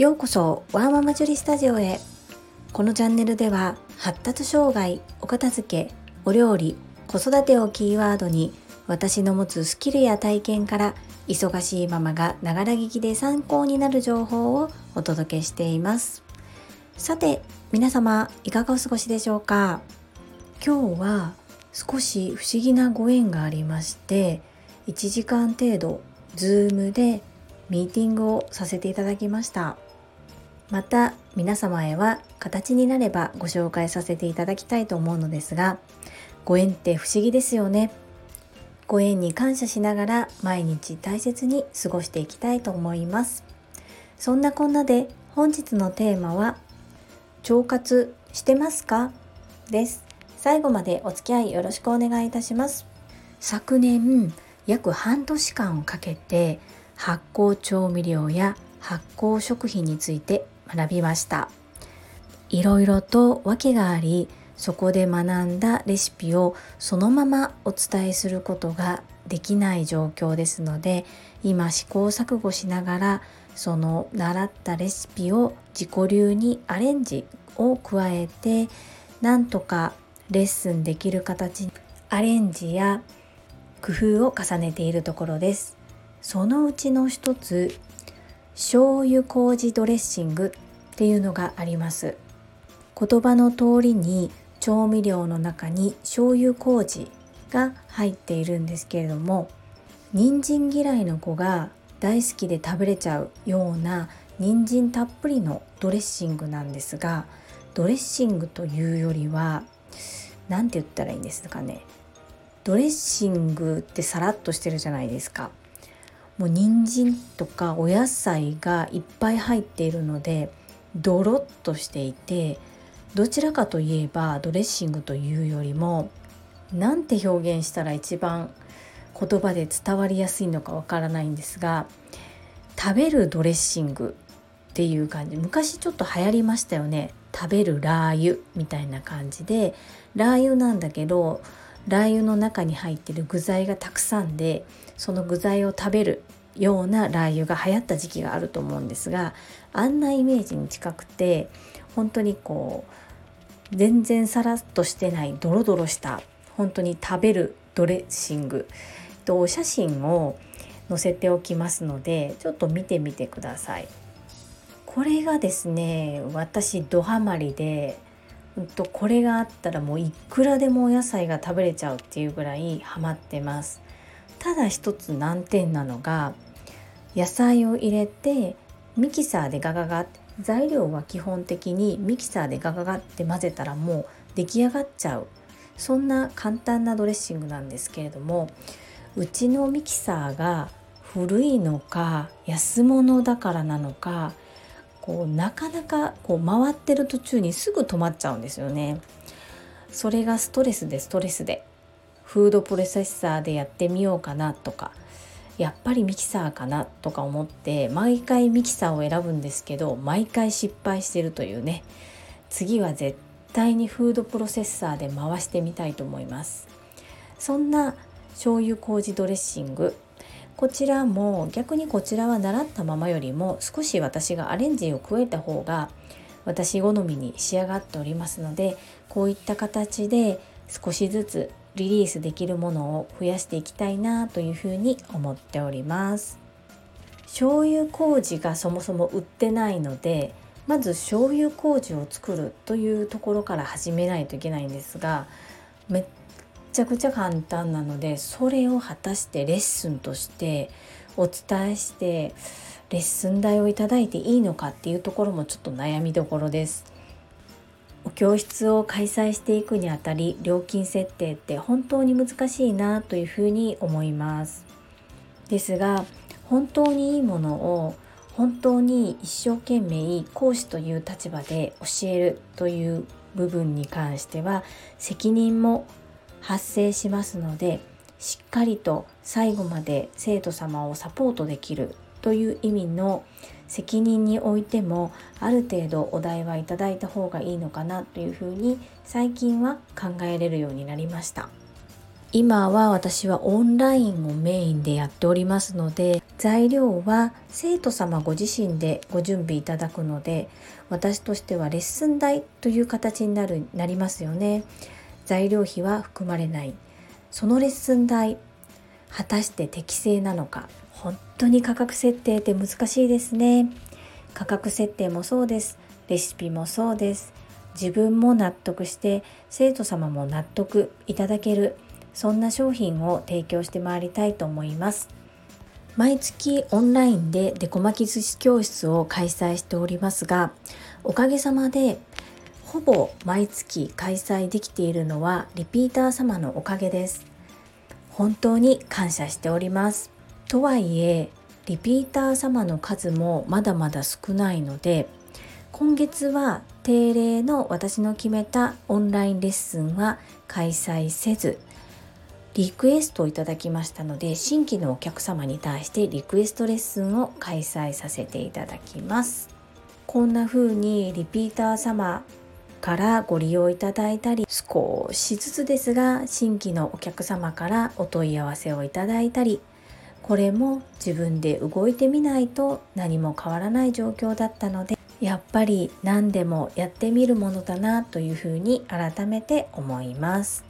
ようこそワーママジュリスタジオへ。このチャンネルでは発達障害お片付けお料理子育てをキーワードに私の持つスキルや体験から忙しいママがながら聞きで参考になる情報をお届けしています。さて皆様いかがお過ごしでしょうか？今日は少し不思議なご縁がありまして1時間程度 Zoom でミーティングをさせていただきました。また皆様へは形になればご紹介させていただきたいと思うのですがご縁って不思議ですよね。ご縁に感謝しながら毎日大切に過ごしていきたいと思います。そんなこんなで本日のテーマは腸活してますか？です。最後までお付き合いよろしくお願いいたします。昨年約半年間をかけて発酵調味料や発酵食品について学びました。いろいろと訳がありそこで学んだレシピをそのままお伝えすることができない状況ですので今試行錯誤しながらその習ったレシピを自己流にアレンジを加えてなんとかレッスンできる形にアレンジや工夫を重ねているところです。そのうちの一つ醤油麹ドレッシングっていうのがあります。言葉の通りに調味料の中に醤油麹が入っているんですけれども人参嫌いの子が大好きで食べれちゃうような人参たっぷりのドレッシングなんですがドレッシングというよりは何て言ったらいいんですかね。ドレッシングってさらっとしてるじゃないですか。もう人参とかお野菜がいっぱい入っているのでドロッとしていてどちらかといえばドレッシングというよりも何て表現したら一番言葉で伝わりやすいのかわからないんですが食べるドレッシングっていう感じ。昔ちょっと流行りましたよね。食べるラー油みたいな感じでラー油なんだけどラー油の中に入ってる具材がたくさんでその具材を食べるようなラー油が流行った時期があると思うんですがあんなイメージに近くて本当にこう全然さらっとしてないドロドロした本当に食べるドレッシングとお写真を載せておきますのでちょっと見てみてください。これがですね私ドハマりでとこれがあったらもういくらでもお野菜が食べれちゃうっていうぐらいハマってますただ一つ難点なのが野菜を入れてミキサーでガガガって材料は基本的にミキサーでガガガって混ぜたらもう出来上がっちゃうそんな簡単なドレッシングなんですけれどもうちのミキサーが古いのか安物だからなのかこうなかなかこう回ってる途中にすぐ止まっちゃうんですよね。それがストレスでストレスでフードプロセッサーでやってみようかなとかやっぱりミキサーかなとか思って毎回ミキサーを選ぶんですけど毎回失敗してるというね次は絶対にフードプロセッサーで回してみたいと思います。そんな醤油麹ドレッシングこちらも逆にこちらは習ったままよりも少し私がアレンジを加えた方が私好みに仕上がっておりますのでこういった形で少しずつリリースできるものを増やしていきたいなというふうに思っております醤油麹がそもそも売ってないのでまず醤油麹を作るというところから始めないといけないんですがめっちゃくちゃ簡単なのでそれを果たしてレッスンとしてお伝えしてレッスン代をいただいていいのかっていうところもちょっと悩みどころです。教室を開催していくにあたり料金設定って本当に難しいなというふうに思います。ですが本当にいいものを本当に一生懸命講師という立場で教えるという部分に関しては責任も発生しますのでしっかりと最後まで生徒様をサポートできるという意味の責任においてもある程度お題はいただいた方がいいのかなというふうに最近は考えれるようになりました。今は私はオンラインをメインでやっておりますので材料は生徒様ご自身でご準備いただくので私としてはレッスン代という形になるなりますよね。材料費は含まれない。そのレッスン代果たして適正なのか。本当に価格設定って難しいですね。価格設定もそうです。レシピもそうです。自分も納得して生徒様も納得いただけるそんな商品を提供してまいりたいと思います。毎月オンラインでデコ巻き寿司教室を開催しておりますがおかげさまでほぼ毎月開催できているのはリピーター様のおかげです。本当に感謝しております。とはいえリピーター様の数もまだまだ少ないので今月は定例の私の決めたオンラインレッスンは開催せずリクエストをいただきましたので新規のお客様に対してリクエストレッスンを開催させていただきます。こんな風にリピーター様からご利用いただいたり少しずつですが新規のお客様からお問い合わせをいただいたりこれも自分で動いてみないと何も変わらない状況だったのでやっぱり何でもやってみるものだなというふうに改めて思います。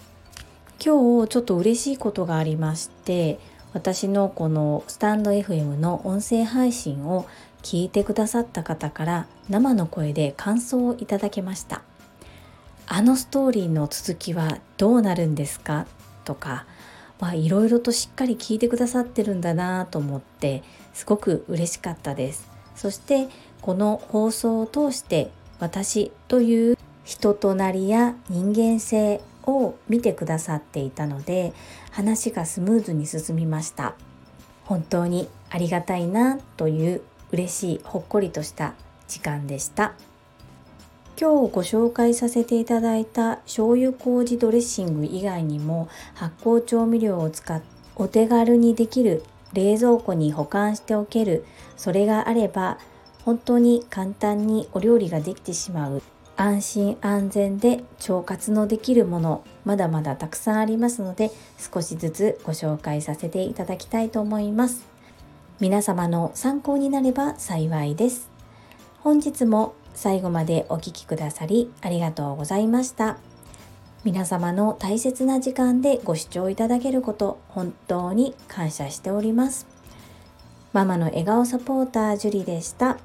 今日ちょっと嬉しいことがありまして私のこのスタンド FM の音声配信を聞いてくださった方から生の声で感想をいただけました。あのストーリーの続きはどうなるんですか？とかいろいろとしっかり聞いてくださってるんだなと思ってすごく嬉しかったです。そしてこの放送を通して私という人となりや人間性を見てくださっていたので話がスムーズに進みました。本当にありがたいなという嬉しいほっこりとした時間でした。今日ご紹介させていただいた醤油麹ドレッシング以外にも発酵調味料を使ってお手軽にできる冷蔵庫に保管しておけるそれがあれば本当に簡単にお料理ができてしまう安心安全で腸活のできるものまだまだたくさんありますので少しずつご紹介させていただきたいと思います。皆様の参考になれば幸いです。本日も最後までお聴きくださりありがとうございました皆様の大切な時間でご視聴いただけること本当に感謝しておりますママの笑顔サポータージュリでした。